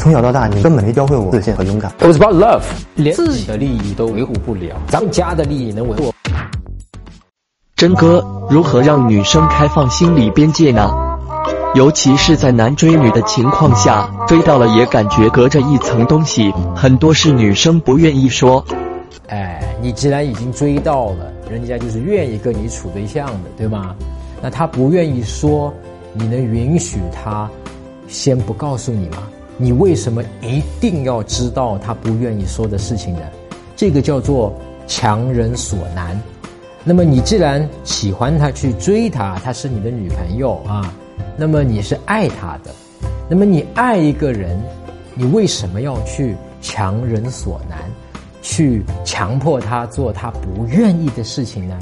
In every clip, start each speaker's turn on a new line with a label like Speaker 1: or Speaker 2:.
Speaker 1: 从小到大，你根本没教会我自信和勇敢。
Speaker 2: It was about love，连自己的利益都维护不了，咱们家的利益能维护？
Speaker 3: 真哥，如何让女生开放心理边界呢？尤其是在男追女的情况下，追到了也感觉隔着一层东西，很多是女生不愿意说。
Speaker 2: 哎，你既然已经追到了，人家就是愿意跟你处对象的，对吗？那他不愿意说，你能允许他先不告诉你吗？你为什么一定要知道他不愿意说的事情呢？这个叫做强人所难。那么你既然喜欢他去追他，他是你的女朋友啊，那么你是爱他的。那么你爱一个人，你为什么要去强人所难，去强迫他做他不愿意的事情呢？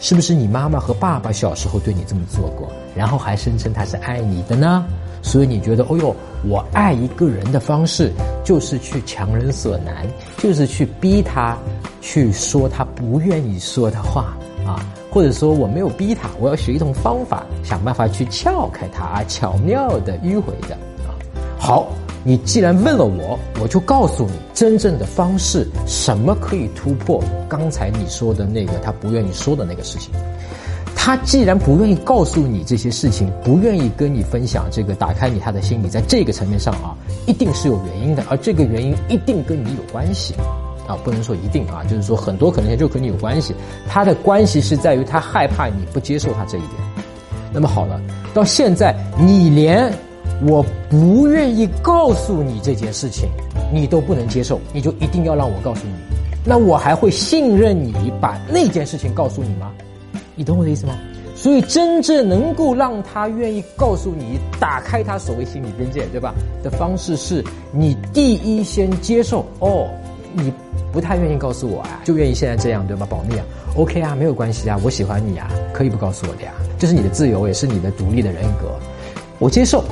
Speaker 2: 是不是你妈妈和爸爸小时候对你这么做过，然后还声称他是爱你的呢？所以你觉得，哦呦，我爱一个人的方式就是去强人所难，就是去逼他去说他不愿意说的话啊，或者说我没有逼他，我要学一种方法，想办法去撬开他啊，巧妙的迂回的啊。好，你既然问了我，我就告诉你真正的方式，什么可以突破刚才你说的那个他不愿意说的那个事情。他既然不愿意告诉你这些事情，不愿意跟你分享这个，打开你他的心理，在这个层面上啊，一定是有原因的，而这个原因一定跟你有关系，啊，不能说一定啊，就是说很多可能性就跟你有关系。他的关系是在于他害怕你不接受他这一点。那么好了，到现在你连我不愿意告诉你这件事情，你都不能接受，你就一定要让我告诉你，那我还会信任你把那件事情告诉你吗？你懂我的意思吗？所以真正能够让他愿意告诉你，打开他所谓心理边界，对吧？的方式是你第一先接受哦，你不太愿意告诉我啊，就愿意现在这样，对吧？保密啊，OK 啊，没有关系啊，我喜欢你啊，可以不告诉我的呀，这是你的自由，也是你的独立的人格，我接受。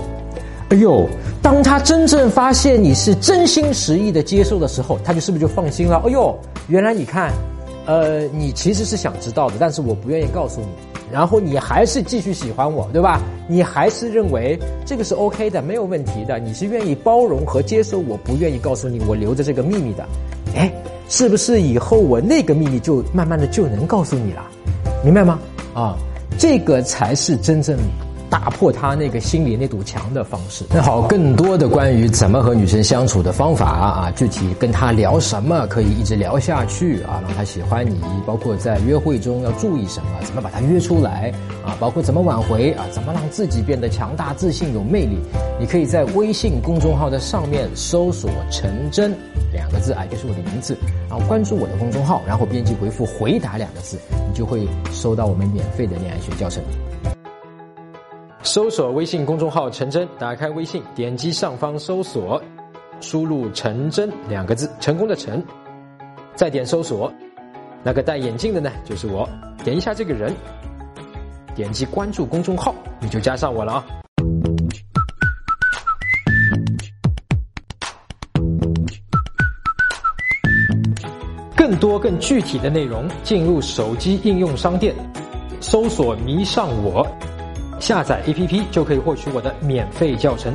Speaker 2: 哎呦，当他真正发现你是真心实意的接受的时候，他就是不是就放心了？哎呦，原来你看。呃，你其实是想知道的，但是我不愿意告诉你，然后你还是继续喜欢我，对吧？你还是认为这个是 OK 的，没有问题的，你是愿意包容和接受我不愿意告诉你我留着这个秘密的，哎，是不是以后我那个秘密就慢慢的就能告诉你了？明白吗？啊，这个才是真正。打破他那个心里那堵墙的方式。那好，更多的关于怎么和女生相处的方法啊，具体跟她聊什么可以一直聊下去啊，让她喜欢你，包括在约会中要注意什么，怎么把她约出来啊，包括怎么挽回啊，怎么让自己变得强大、自信、有魅力。你可以在微信公众号的上面搜索“陈真”两个字啊，就是我的名字，然后关注我的公众号，然后编辑回复“回答”两个字，你就会收到我们免费的恋爱学教程。搜索微信公众号“陈真”，打开微信，点击上方搜索，输入“陈真”两个字，成功的“陈”，再点搜索，那个戴眼镜的呢，就是我，点一下这个人，点击关注公众号，你就加上我了啊。更多更具体的内容，进入手机应用商店，搜索“迷上我”。下载 APP 就可以获取我的免费教程。